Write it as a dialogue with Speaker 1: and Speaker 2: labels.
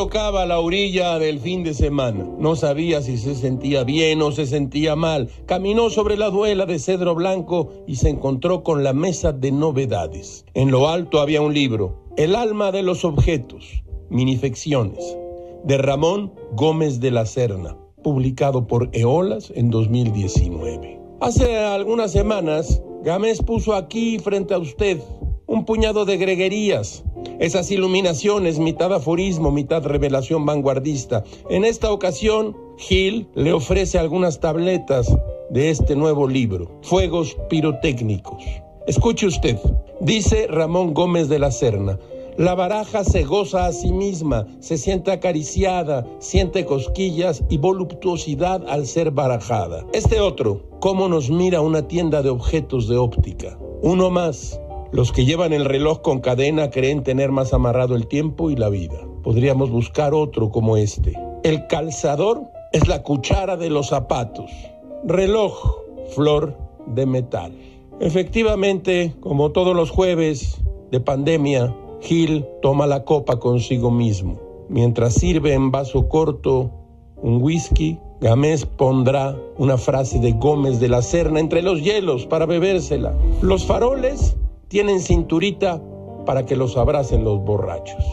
Speaker 1: colocaba a la orilla del fin de semana. No sabía si se sentía bien o se sentía mal. Caminó sobre la duela de cedro blanco y se encontró con la mesa de novedades. En lo alto había un libro, El alma de los objetos, minifecciones, de Ramón Gómez de la Serna, publicado por Eolas en 2019. Hace algunas semanas, Gámez puso aquí frente a usted un puñado de greguerías, esas iluminaciones, mitad aforismo, mitad revelación vanguardista. En esta ocasión, Gil le ofrece algunas tabletas de este nuevo libro, Fuegos Pirotécnicos. Escuche usted, dice Ramón Gómez de la Serna, la baraja se goza a sí misma, se siente acariciada, siente cosquillas y voluptuosidad al ser barajada. Este otro, cómo nos mira una tienda de objetos de óptica. Uno más. Los que llevan el reloj con cadena creen tener más amarrado el tiempo y la vida. Podríamos buscar otro como este. El calzador es la cuchara de los zapatos. Reloj, flor de metal. Efectivamente, como todos los jueves de pandemia, Gil toma la copa consigo mismo. Mientras sirve en vaso corto un whisky, Gamés pondrá una frase de Gómez de la Serna entre los hielos para bebérsela. Los faroles tienen cinturita para que los abracen los borrachos.